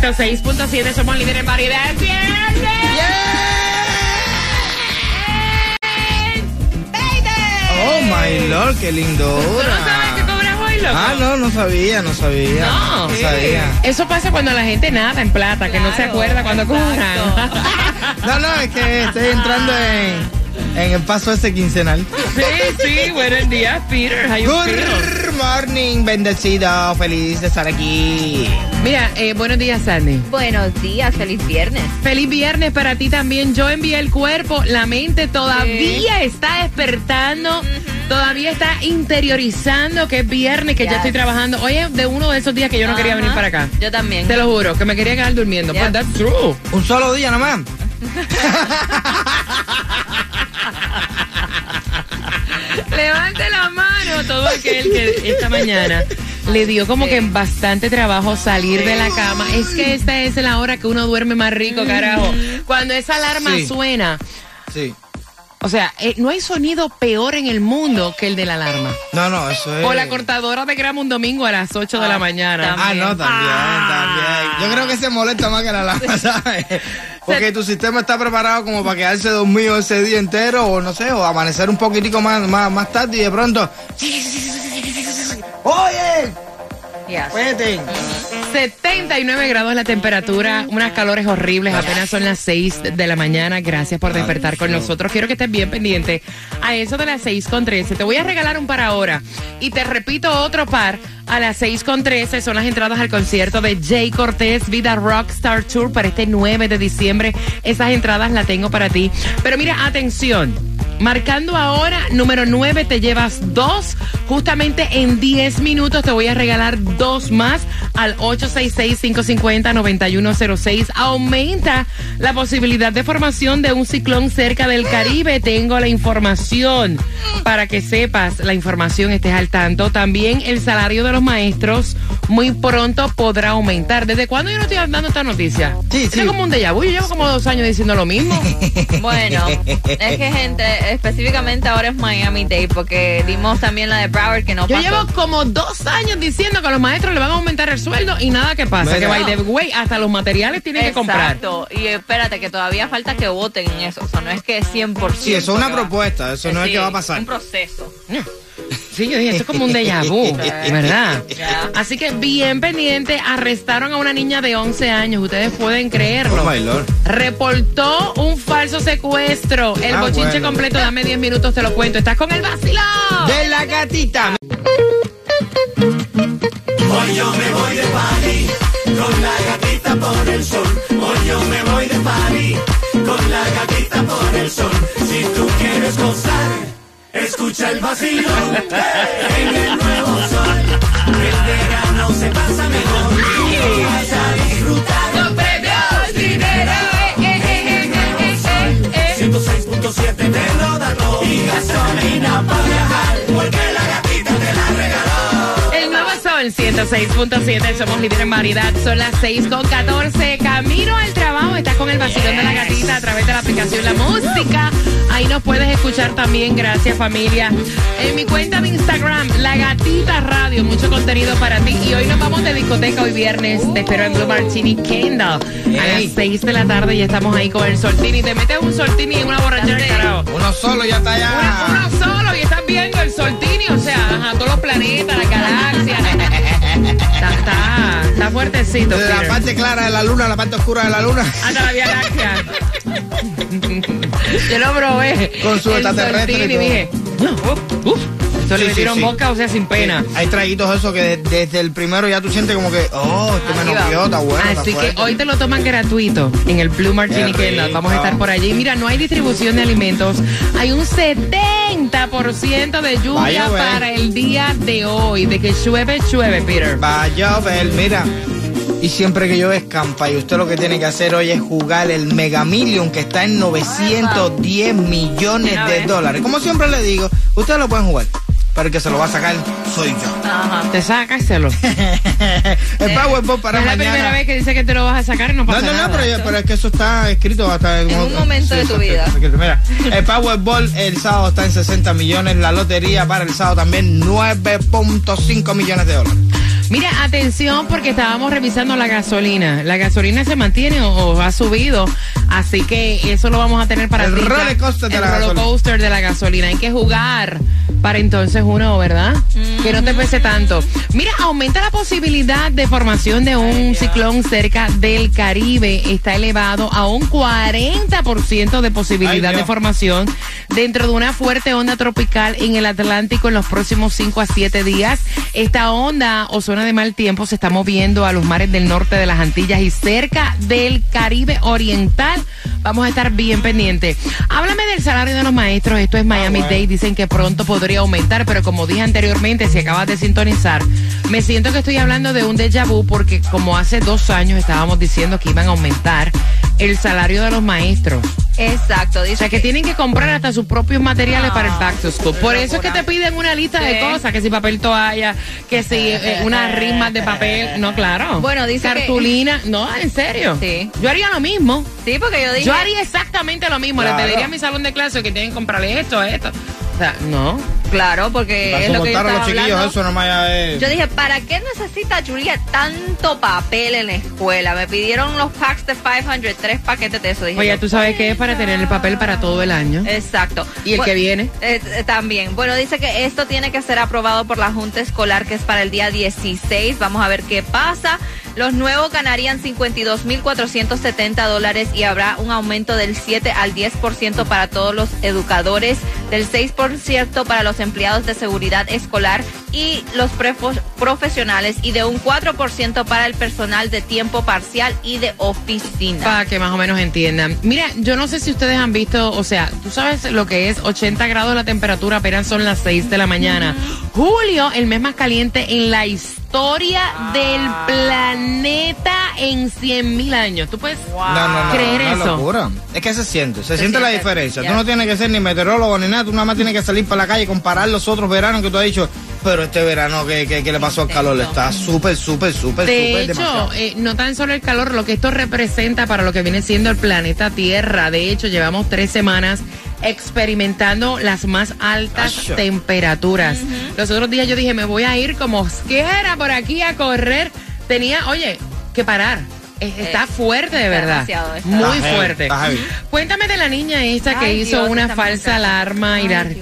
106.7 somos líderes en variedad. Oh my lord, qué ¿Tú no lindura. sabes que cobras hoy, loco? Ah, no, no sabía, no sabía. No. sabía. Eso pasa cuando la gente nada en plata, que no se Claro, acuerda cuando cobran. No, no, es que estoy entrando en, en el paso ese quincenal. sí, sí, buenos días, Peter. How you feel? Good morning, bendecido, feliz de estar aquí. Mira, eh, buenos días, Sandy. Buenos días, feliz viernes. Feliz viernes para ti también. Yo envié el cuerpo, la mente todavía está despertando, todavía está interiorizando que es viernes, que ya Yes. estoy trabajando. Oye, de uno de esos días que yo no quería venir para acá. Yo también. Te lo juro, que me quería quedar durmiendo. Yeah. But that's true. Un solo día nomás. Levante la mano todo aquel que esta mañana le dio como que bastante trabajo salir de la cama. Es que esta es la hora que uno duerme más rico, carajo. Cuando esa alarma Sí. suena. Sí. O sea, eh, no hay sonido peor en el mundo que el de la alarma. No, no, eso es. O la cortadora de grama un domingo a las 8 de la Ah, mañana. Ah, no, también, Ah. también. Yo creo que se molesta más que la alarma, ¿sabes? Porque tu sistema está preparado como para quedarse dormido ese día entero, o no sé, o amanecer un poquitico más, más, más tarde y de pronto. ¡Oye! Yes. ¡Vete! 79 grados la temperatura, unas calores horribles, apenas son las 6 de la mañana. Gracias por despertar con nosotros. Quiero que estés bien pendiente a eso de las 6 con 13. Te voy a regalar un par ahora y te repito otro par a las 6 con 13. Son las entradas al concierto de Jay Cortés Vida Rockstar Tour para este 9 de diciembre. Esas entradas las tengo para ti. Pero mira, atención. Marcando ahora, número 9, te llevas dos. Justamente en 10 minutos te voy a regalar dos más al 866-550-9106. Aumenta la posibilidad de formación de un ciclón cerca del Caribe. Tengo la información para que sepas la información, estés al tanto. También el salario de los maestros muy pronto podrá aumentar. ¿Desde cuándo yo no estoy dando esta noticia? Sí, sí. Es como un déjà vu. Yo llevo como dos años diciendo lo mismo. Bueno, es que gente, específicamente ahora es Miami Day porque dimos también la de Broward que no Yo pasó. llevo como dos años diciendo que a los maestros le van a aumentar el sueldo y nada que pasa. Que by the way, hasta los materiales tienen que comprar. Exacto. Y espérate, que todavía falta que voten en eso. O sea, no es que 100%. Sí, eso es una propuesta, eso no es Sí, que va a pasar. Un proceso. Sí, yo dije, esto es como un déjà vu, ¿verdad? Así que bien pendiente, arrestaron a una niña de 11 años, ustedes pueden creerlo. Oh my lord. Reportó un falso secuestro. El Ah, bochinche bueno. completo, dame 10 minutos, te lo cuento. Estás con el vacilón. De la gatita. Hoy yo me voy de party con la gatita por el sol. Hoy yo me voy de party con la gatita por el sol. Si tú quieres gozar, escucha el vacilón en el nuevo sol. El verano se pasa mejor 106.7, somos líderes en variedad, son las 6 con 14. Camino al trabajo, estás con el vacilón de la gatita a través de la aplicación La Música. Ahí nos puedes escuchar también, gracias familia. En mi cuenta de Instagram, La Gatita Radio, mucho contenido para ti. Y hoy nos vamos de discoteca hoy viernes. Te espero en Blue Martini Kendall a las Ey. 6 de la tarde y estamos ahí con el soltini. Te metes un soltini en una borrachera del carajo. Uno solo ya está allá. uno solo fuertecito. De la parte clara de la luna la parte oscura de la luna. Hasta la Vía Láctea. Yo lo probé. Con su extraterrestre y dije, no, uf, Esto le Sí, sí, metieron sí. boca, o sea, sin pena. Hay traguitos esos que de- desde el primero ya tú sientes como que, oh, este me noqueó, está bueno. está Así que hoy te lo toman gratuito en el Blue Martini Kendall. Vamos a estar por allí. Mira, no hay distribución de alimentos. Hay un 70% de lluvia Vaya, para el día de hoy. De que llueve, llueve, Peter. Va a llover, mira. Y siempre que yo escampa y usted lo que tiene que hacer hoy es jugar el Mega Million que está en 910 millones de dólares. Como siempre le digo, ustedes lo pueden jugar, pero el que se lo va a sacar soy yo. Ajá. Te sácaselo. el Powerball para es la mañana. primera vez que dice que te lo vas a sacar y no No, pasa no, no, nada. pero, es que eso está escrito hasta En un momento de tu vida. Mira, el Powerball el sábado está en 60 millones, la lotería para el sábado también 9.5 millones de dólares. Mira, atención porque estábamos revisando la gasolina. La gasolina se mantiene o, o ha subido, así que eso lo vamos a tener para El ti, roller coaster de El la roller gasolina. coaster de la gasolina. Hay que jugar para entonces uno, ¿verdad? Que no te pese tanto. Mira, aumenta la posibilidad de formación de un ciclón cerca del Caribe. Está elevado a un 40% de posibilidad Ay, de formación dentro de una fuerte onda tropical en el Atlántico en los próximos 5 a 7 días. Esta onda o zona de mal tiempo se está moviendo a los mares del norte de las Antillas y cerca del Caribe Oriental. Vamos a estar bien pendientes. Háblame del salario de los maestros. Esto es Miami bueno. Dade. Dicen que pronto podría aumentar, pero como dije anteriormente, si acabas de sintonizar, me siento que estoy hablando de un déjà vu porque como hace dos años estábamos diciendo que iban a aumentar el salario de los maestros. Exacto. O Dice sea, que tienen que comprar hasta sus propios materiales para el back to school. Por eso es que te piden una lista de cosas, que si papel toalla, que si eh, unas rimas de papel. No, claro. Bueno, dice que- Cartulina. No, en serio. Sí. Yo haría lo mismo. Sí, porque yo dije. Yo haría exactamente lo mismo. Le Claro. pediría a mi salón de clase que tienen que comprarle esto, esto. O sea, no. Claro, porque Para es lo que yo a los chiquillos, eso nomás ya es... Yo dije, ¿para qué necesita Julia tanto papel en la escuela? Me pidieron los packs de 500, tres paquetes de eso. Dije, Oye, tú sabes que es para tener el papel para todo el año. Exacto. Y el que viene. Eh, eh, también. Bueno, dice que esto tiene que ser aprobado por la Junta Escolar, que es para el día 16. Vamos a ver qué pasa. Los nuevos ganarían 52.470 dólares y habrá un aumento del 7 al 10% para todos los educadores, del 6% para los empleados de seguridad escolar y los profesionales y de un 4% para el personal de tiempo parcial y de oficina. Para que más o menos entiendan. Mira, yo no sé si ustedes han visto, o sea, tú sabes lo que es 80 grados la temperatura, apenas son las 6 de la mañana. Julio, el mes más caliente en la historia del planeta en 100 mil años. ¿Tú puedes No, no, no, creer una eso? locura. Es que se siente, se, siente la diferencia. ya. Tú no tienes que ser ni meteorólogo ni nada, tú nada más tienes que salir para la calle y comparar los otros veranos que tú has dicho. Pero este verano que, que, que le pasó al calor está súper, súper, súper, De súper hecho, eh, no tan solo el calor, lo que esto representa para lo que viene siendo el planeta Tierra. De hecho, llevamos tres semanas experimentando las más altas temperaturas. Los otros días yo dije, me voy a ir como quiera por aquí a correr. Tenía, oye, que parar. Es- Está Eh, fuerte de verdad. demasiado, está. Muy fuerte. Cuéntame de la niña esta que Ay, hizo Dios, una falsa alarma y la Dios.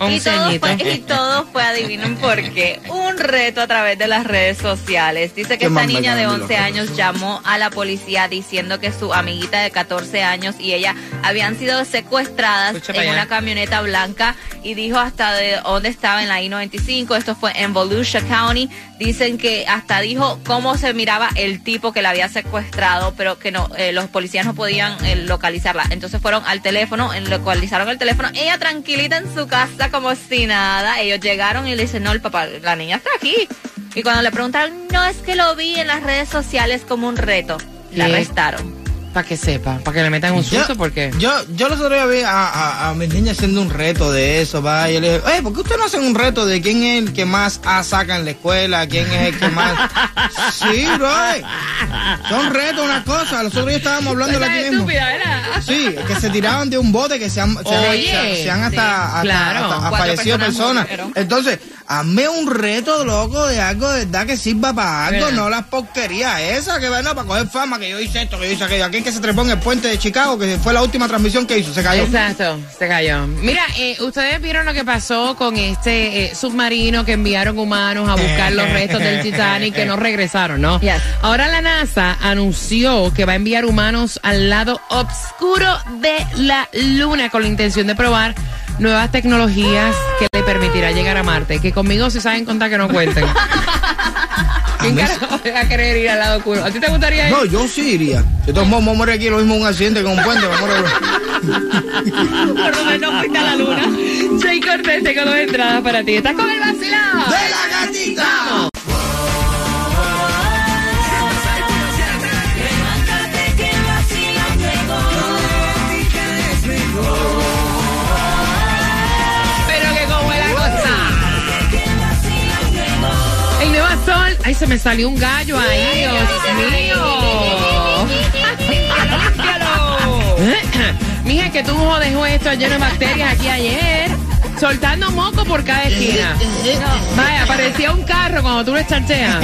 Y 11 todo, fue, y todo fue, adivinen por qué, un reto a través de las redes sociales. Dice que esta niña de bacán de 11 los años llamó a la policía diciendo que su amiguita de 14 años y ella habían sido secuestradas Escucha en una camioneta blanca y dijo hasta de dónde estaba en la I-95. Esto fue en Volusia County. Dicen que hasta dijo cómo se miraba el tipo que la había secuestrado, pero que no eh, los policías no podían eh, localizarla. Entonces fueron al teléfono, localizaron el teléfono. Ella tranquilita en su casa como si nada. Ellos llegaron y le dicen, no, el papá, la niña está aquí. Y cuando le preguntaron, no, es que lo vi en las redes sociales como un reto. La arrestaron. Para que sepa, para que le metan un susto, porque... Yo, yo los otros días vi a, a, a mis niñas haciendo un reto de eso, va. Y yo le dije, oye, ¿por qué ustedes no hacen un reto de quién es el que más A saca en la escuela? ¿Quién es el que más...? sí, bro. Son retos, una cosa. Los otros días estábamos hablando de aquí mismo. estúpida. Sí, que se tiraban de un bote, que se han, se han- Oye, se han- se han hasta, sí, claro. hasta- fallecido personas. Entonces, hazme un reto, loco, de algo de verdad que sirva para algo, ¿Verdad? no las porquerías esas que van para coger fama, que yo hice esto, que yo hice aquello. Aquí que se trepó en el puente de Chicago, que fue la última transmisión que hizo, se cayó. Exacto, se cayó. Mira, eh, ustedes vieron lo que pasó con este eh, submarino que enviaron humanos a buscar los restos del Titanic que no regresaron, ¿no? Yes. Ahora la NASA anunció que va a enviar humanos al lado oscuro de la Luna con la intención de probar nuevas tecnologías que le permitirá llegar a Marte. Que conmigo si saben contar que no cuenten. ¿Quién carajo va a querer ir al lado oscuro? ¿A ti te gustaría ir? No, yo sí iría. Yo todos modos me muero aquí lo mismo un accidente con un puente, me muero. Por lo menos fuiste a la luna. Jay Cortés, tengo dos entradas para ti. ¿Estás con el vacilón? ¡De la gatita! Se me salió un gallo ahí, Dios mío. Mija, que tú dejó esto lleno de bacterias aquí ayer. Soltando moco por cada esquina. Vaya, parecía un carro cuando tú lo estarcheas.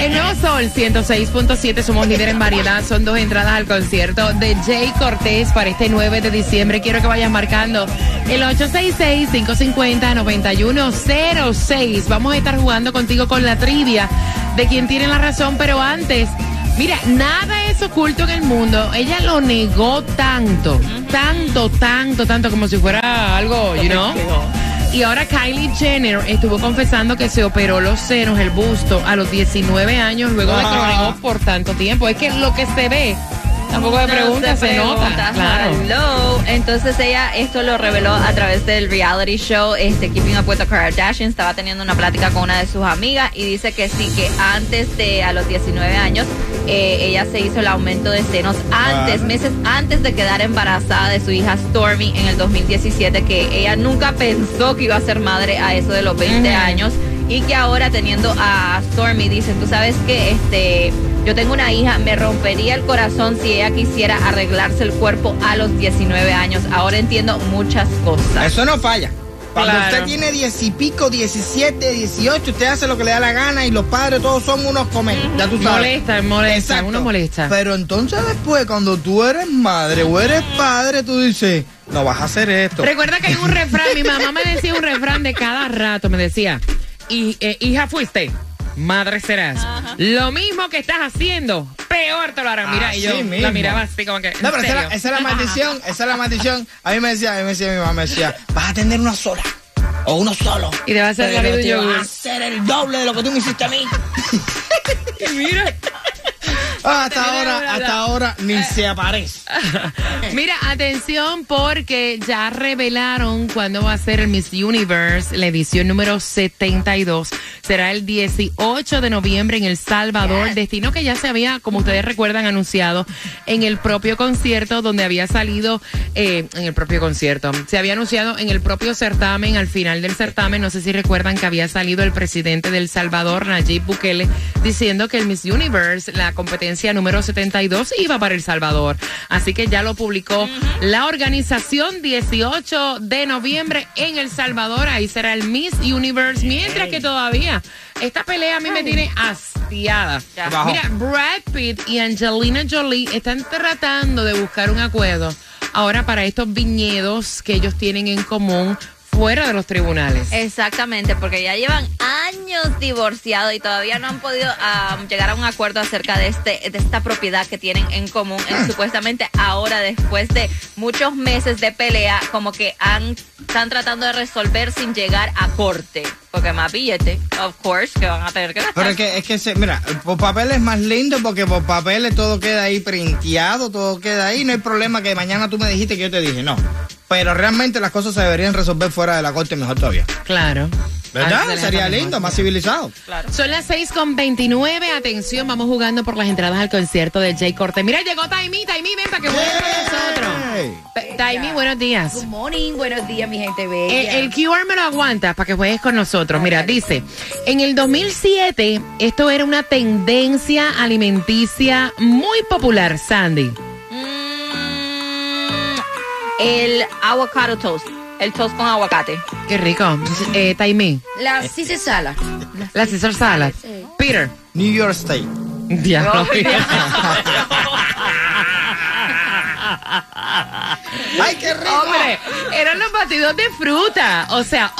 El nuevo Sol 106.7, somos líder en variedad. Son dos entradas al concierto de Jay Cortés para este 9 de diciembre. Quiero que vayas marcando el 866-550-9106. Vamos a estar jugando contigo con la trivia de quien tiene la razón, pero antes. Mira, nada es oculto en el mundo. Ella lo negó tanto, tanto, tanto, tanto, como si fuera algo, you know. Y ahora Kylie Jenner estuvo confesando que se operó los senos, el busto, a los 19 años, luego de que lo negó por tanto tiempo. Es que lo que se ve Tampoco de preguntas se, nota. Claro. Entonces ella esto lo reveló a través del reality show este Keeping Up with the Kardashians. Estaba teniendo una plática con una de sus amigas y dice que sí, que antes de a los 19 años eh, ella se hizo el aumento de senos antes, meses antes de quedar embarazada de su hija Stormy en el 2017, que ella nunca pensó que iba a ser madre a eso de los 20 años y que ahora teniendo a Stormy dice, tú sabes que este yo tengo una hija, me rompería el corazón si ella quisiera arreglarse el cuerpo a los 19 años. Ahora entiendo muchas cosas. Eso no falla. Cuando usted tiene diez y pico, 17, 18, usted hace lo que le da la gana y los padres todos son unos comen. Ya tú sabes. Molesta, molesta, uno molesta. Pero entonces después, cuando tú eres madre o eres padre, tú dices, no vas a hacer esto. Recuerda que hay un refrán, mi mamá me decía un refrán de cada rato, me decía, y, eh, hija fuiste madre serás. Lo mismo que estás haciendo, peor te lo harán. Mira, y yo la miraba así como que. No, pero esa, es la maldición, esa es la maldición. A mí me decía, a mí me decía mi mamá, me decía, vas a tener una sola. O uno solo. Y te va a hacer la vida te va a hacer el doble de lo que tú me hiciste a mí. y mira. Ah, hasta ahora, hasta ahora ni se aparece. Mira, atención porque ya revelaron cuándo va a ser el Miss Universe, la edición número 72. Será el 18 de noviembre en El Salvador, destino que ya se había, como ustedes recuerdan, anunciado en el propio concierto donde había salido, eh, en el propio concierto, se había anunciado en el propio certamen, al final del certamen, no sé si recuerdan que había salido el presidente del Salvador, Nayib Bukele, diciendo que el Miss Universe, la competencia número 72 iba para El Salvador. Así que ya lo publicó la organización 18 de noviembre en El Salvador. Ahí será el Miss Universe. Mientras que todavía esta pelea a mí me tiene hastiada. Mira, Brad Pitt y Angelina Jolie están tratando de buscar un acuerdo ahora para estos viñedos que ellos tienen en común fuera de los tribunales. Exactamente, porque ya llevan años divorciados y todavía no han podido um, llegar a un acuerdo acerca de este de esta propiedad que tienen en común. supuestamente ahora, después de muchos meses de pelea, como que han están tratando de resolver sin llegar a corte. Porque más billete, of course, que van a tener que gastar. Pero es que, es que se, mira, por papel es más lindo porque por papel todo queda ahí printeado, todo queda ahí. No hay problema que mañana tú me dijiste que yo te dije, no. Pero realmente las cosas se deberían resolver fuera de la corte mejor todavía. Claro. ¿Verdad? Sería lindo, más civilizado. Claro. Son las 6 con 29. Atención, vamos jugando por las entradas al concierto de Jay Corte. Mira, llegó Taimi. Taimi, ven para que juegue con nosotros. Taimi, buenos días. Good morning, buenos días, mi gente bella. El, el QR me lo aguanta para que juegues con nosotros. Mira, dice, en el 2007 esto era una tendencia alimenticia muy popular, Sandy. El avocado toast. El toast con aguacate. Qué rico. Eh, Taimi. La Caesar salad. La Caesar salad. Peter. New York State. Diablo. ¡Ay, qué rico! Hombre, eran los batidos de fruta. O sea,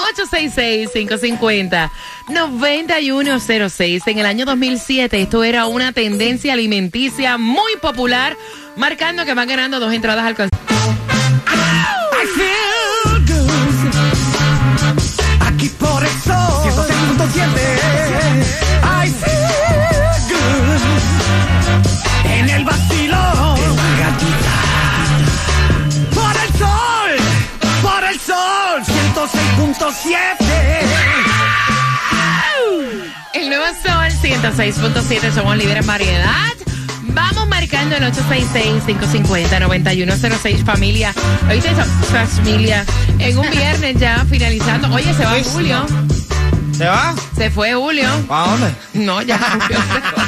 866-550-9106. En el año 2007, esto era una tendencia alimenticia muy popular, marcando que van ganando dos entradas al concierto. El nuevo sol 106.7, somos líderes en variedad. Vamos marcando el 866-550-9106, familia. ¿Oíste? Familia. En un viernes ya finalizando. Oye, se va julio. ¿Se va? Se fue Julio. ¿Para dónde? No, ya Julio se fue.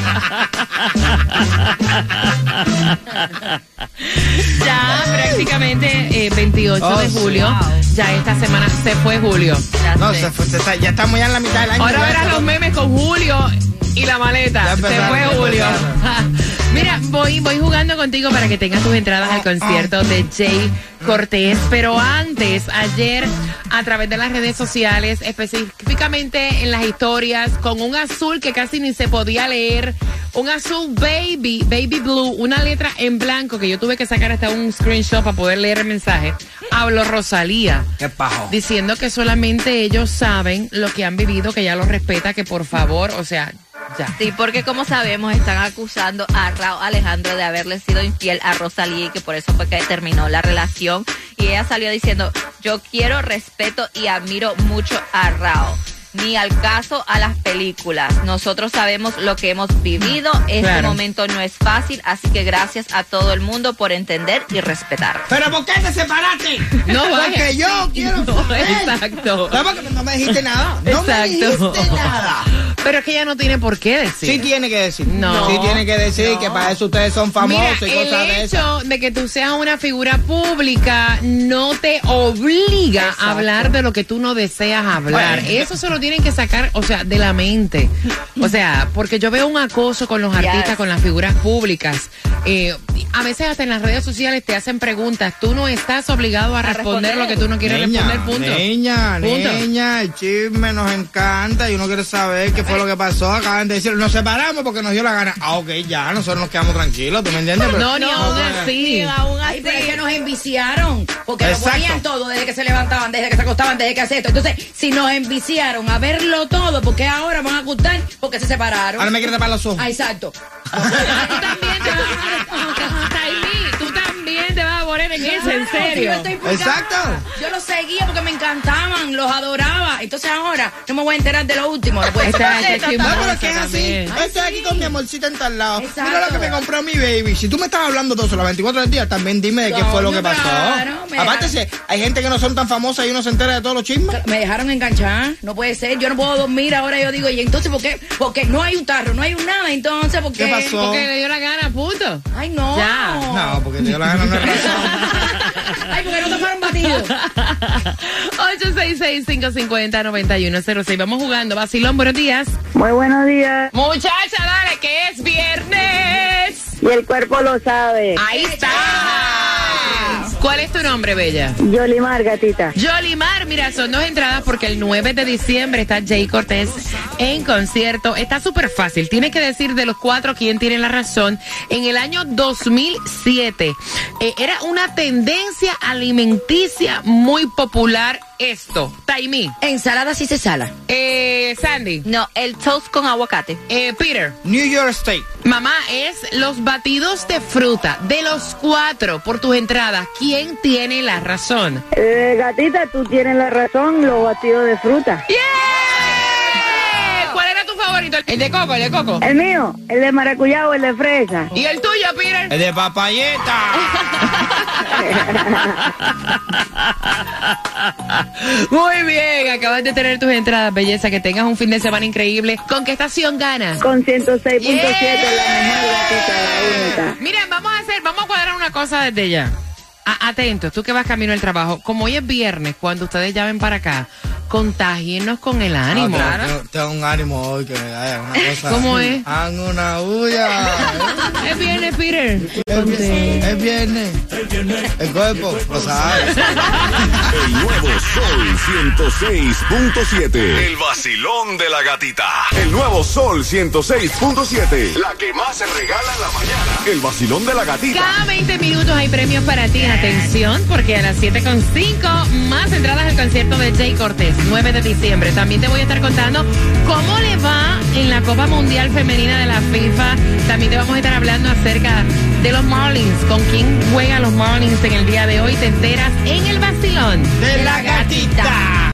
ya prácticamente eh, 28 Oh, de sí. julio. Ya esta semana se fue Julio. Ya No, sé. se fue, se está- ya estamos ya en la mitad del año. Ahora verás los memes con Julio y la maleta. Ya Se fue ya Julio. Mira, voy, voy jugando contigo para que tengas tus entradas al concierto de Jay Cortés. Pero antes, ayer, a través de las redes sociales, específicamente en las historias, con un azul que casi ni se podía leer, un azul baby, baby blue, una letra en blanco que yo tuve que sacar hasta un screenshot para poder leer el mensaje. Habló Rosalía ¿Qué pajo? diciendo que solamente ellos saben lo que han vivido, que ya lo respeta, que por favor, o sea, ya. Sí, porque como sabemos están acusando a Raúl Alejandro de haberle sido infiel a Rosalía y que por eso fue que terminó la relación. Y ella salió diciendo, yo quiero respeto y admiro mucho a Raúl. Ni al caso a las películas. Nosotros sabemos lo que hemos vivido. Este Claro. momento no es fácil, así que gracias a todo el mundo por entender y respetar. ¿Pero por qué te separaste? No. Porque yo quiero No, exacto. No, porque no me dijiste nada. No me Exacto. dijiste nada. Pero es que ella no tiene por qué decir. Sí tiene que decir. No. Sí tiene que decir que para eso ustedes son famosos Mira, y cosas el de esas. hecho de que tú seas una figura pública no te obliga a hablar de lo que tú no deseas hablar. Bueno. Eso se lo tienen que sacar, o sea, de la mente. O sea, porque yo veo un acoso con los artistas, Yes. con las figuras públicas. Eh, a veces hasta en las redes sociales te hacen preguntas. Tú no estás obligado a, responder, responder. lo que tú no quieres Niña, responder, punto. Niña, Punto. niña, el chisme nos encanta y uno quiere saber qué fue lo que pasó. Acaban de decir, nos separamos porque nos dio la gana. Ah, ok, ya, nosotros nos quedamos tranquilos, ¿tú me entiendes? Pero- No, ni aún puede- así. aún Ay, pero es que nos enviciaron. Porque nos Exacto. ponían todo desde que se levantaban, desde que se acostaban, desde que hacían esto. Entonces, si nos enviciaron a verlo todo, ¿por qué ahora van a gustar? Porque se separaron. Ahora me quiere tapar los ojos. Ah, exacto. Tú también te vas Taimí, tú poner en serio. yo estoy pulgada, Exacto. Yo los seguía porque me encantaban, los adoraba. Entonces ahora no me voy a enterar de lo último. Después esta Esta- No, pero es que es así. Estoy aquí con mi amorcita en tal lado. Exacto. Mira lo que me compró mi baby. Si tú me estás hablando de eso las 24 del día, también dime de qué No, fue lo que pasó. claro, Aparte, si hay gente que no son tan famosas y uno se entera de todos los chismes. Me dejaron enganchar, no puede ser, yo no puedo dormir ahora, yo digo, y entonces, ¿por qué? Porque no hay un tarro, no hay un nada, entonces, ¿por qué? ¿Qué pasó? Porque le dio la gana, punto. Ay, no. Ya. No, porque te dio la gana, no es razón. Ay, porque no te fueron batidos. 866-550-9106. Vamos jugando. Vacilón, buenos días. Muy buenos días. Muchacha, dale, que es viernes. Y el cuerpo lo sabe. Ahí está. ¿Cuál es tu nombre, Bella? Yolimar, gatita. Yolimar, mira, son dos entradas porque el 9 de diciembre está Jay Cortés en concierto. Está súper fácil. Tienes que decir de los cuatro quién tiene la razón. En el año 2007 eh, era una tendencia alimenticia muy popular esto. Taimi, Ensalada sí se sala. eh, Sandy, No, el toast con aguacate. eh, Peter. New York State. Mamá, es los batidos de fruta. De los cuatro, por tus entradas, ¿quién tiene la razón? Eh, gatita, tú tienes la razón, los batidos de fruta. ¡Yeah! ¿Cuál era tu favorito? El de coco, el de coco. El mío, el de maracuyá o el de fresa. ¿Y el tuyo, Peter? El de papayeta. Muy bien, acabas de tener tus entradas, belleza. Que tengas un fin de semana increíble. ¿Con qué estación ganas? Con 106.7, Yeah. la mejor gatita, la única. Miren, vamos a hacer, vamos a cuadrar una cosa desde ya. A- atentos, tú que vas camino al trabajo. Como hoy es viernes, cuando ustedes llamen para acá, contágienos con el ánimo. Ah, tengo, tengo un ánimo hoy que me da una cosa. ¿Cómo es? Hagan una bulla. Es viernes, Peter. Es viernes. El cuerpo, lo sabe. El nuevo Sol 106.7. El vacilón de la gatita. El nuevo Sol 106.7. La que más se regala en la mañana. El vacilón de la gatita. Cada 20 minutos hay premios para ti. Atención, porque a las 7.5 más entradas al concierto de Jay Cortés, 9 de diciembre. También te voy a estar contando cómo le va en la Copa Mundial Femenina de la FIFA. También te vamos a estar hablando acerca de los Marlins, con quién juega los Marlins en el día de hoy. Te enteras en el vacilón De la gatita.